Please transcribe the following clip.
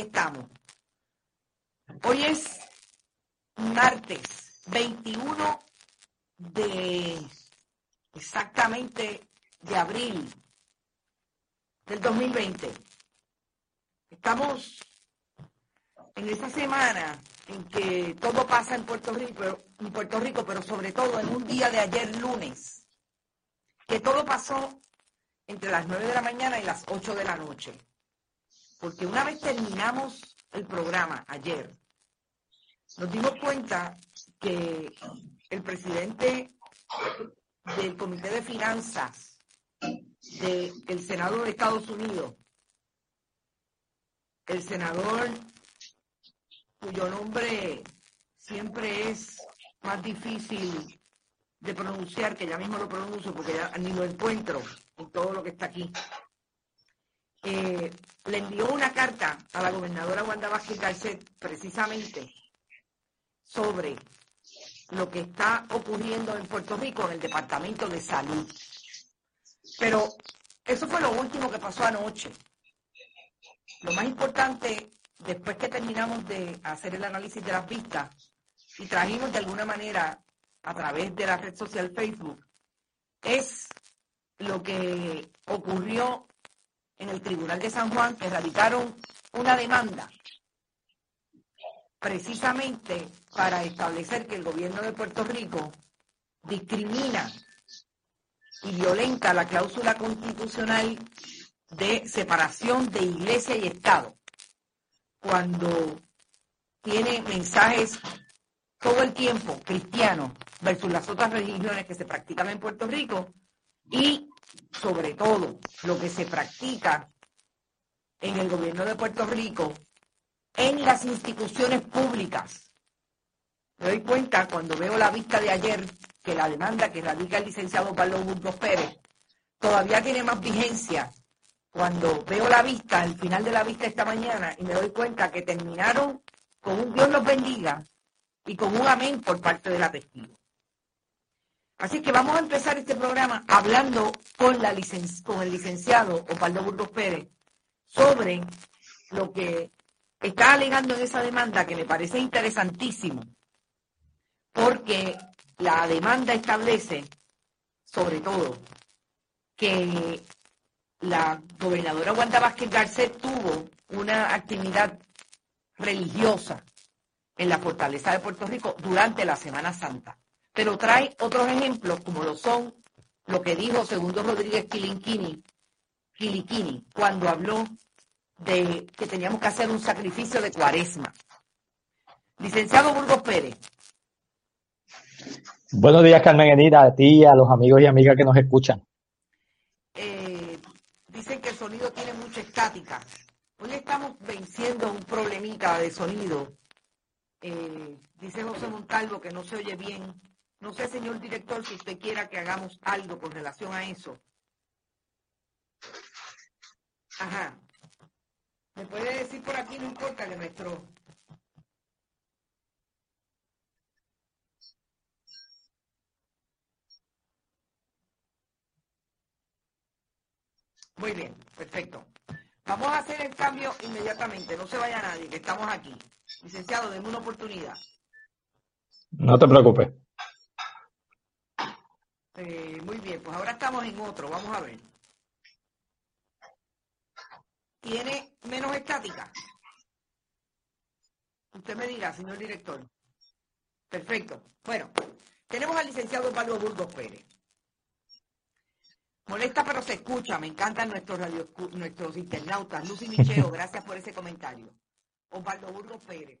estamos. Hoy es martes 21 de exactamente de abril del 2020. Estamos en esa semana en que todo pasa en Puerto Rico, en Puerto Rico, pero sobre todo en un día de ayer lunes, que todo pasó entre las 9 de la mañana y las 8 de la noche. Porque una vez terminamos el programa ayer, nos dimos cuenta que el presidente del Comité de Finanzas del Senado de Estados Unidos, el senador cuyo nombre siempre es más difícil de pronunciar, que ya mismo lo pronuncio porque ya ni lo encuentro en todo lo que está aquí, eh, le envió una carta a la gobernadora Wanda Vázquez Garcet precisamente sobre lo que está ocurriendo en Puerto Rico en el Departamento de Salud. Pero eso fue lo último que pasó anoche. Lo más importante, después que terminamos de hacer el análisis de las vistas y trajimos de alguna manera a través de la red social Facebook, es lo que ocurrió en el Tribunal de San Juan, que radicaron una demanda precisamente para establecer que el gobierno de Puerto Rico discrimina y violenta la cláusula constitucional de separación de iglesia y Estado, cuando tiene mensajes todo el tiempo cristianos versus las otras religiones que se practican en Puerto Rico y sobre todo lo que se practica en el gobierno de Puerto Rico en las instituciones públicas. Me doy cuenta cuando veo la vista de ayer que la demanda que radica el licenciado Pablo Burgos Pérez todavía tiene más vigencia cuando veo la vista, al final de la vista esta mañana, y me doy cuenta que terminaron con un Dios los bendiga y con un amén por parte de la testigo. Así que vamos a empezar este programa hablando con, la con el licenciado Opaldo Burgos Pérez sobre lo que está alegando en esa demanda que me parece interesantísimo, porque la demanda establece, sobre todo, que la gobernadora Wanda Vázquez Garcet tuvo una actividad religiosa en la fortaleza de Puerto Rico durante la Semana Santa. Pero trae otros ejemplos, como lo son lo que dijo Segundo Rodríguez Quiliquini, cuando habló de que teníamos que hacer un sacrificio de cuaresma. Licenciado Burgos Pérez. Buenos días, Carmen Enira, a ti y a los amigos y amigas que nos escuchan. Eh, dicen que el sonido tiene mucha estática. Hoy estamos venciendo un problemita de sonido. Eh, dice José Montalvo que no se oye bien. No sé, señor director, si usted quiera que hagamos algo con relación a eso. Ajá. ¿Me puede decir por aquí? No importa que nuestro... Muy bien, perfecto. Vamos a hacer el cambio inmediatamente, no se vaya nadie, que estamos aquí. Licenciado, denme una oportunidad. No te preocupes. Eh, muy bien, pues ahora estamos en otro, vamos a ver tiene menos estática. Usted me dirá, señor director. Perfecto. Bueno, tenemos al licenciado Pablo Burgos Pérez. Molesta pero se escucha, me encantan nuestros, radio, nuestros internautas. Lucy Micheo, gracias por ese comentario. Osvaldo Burgos Pérez.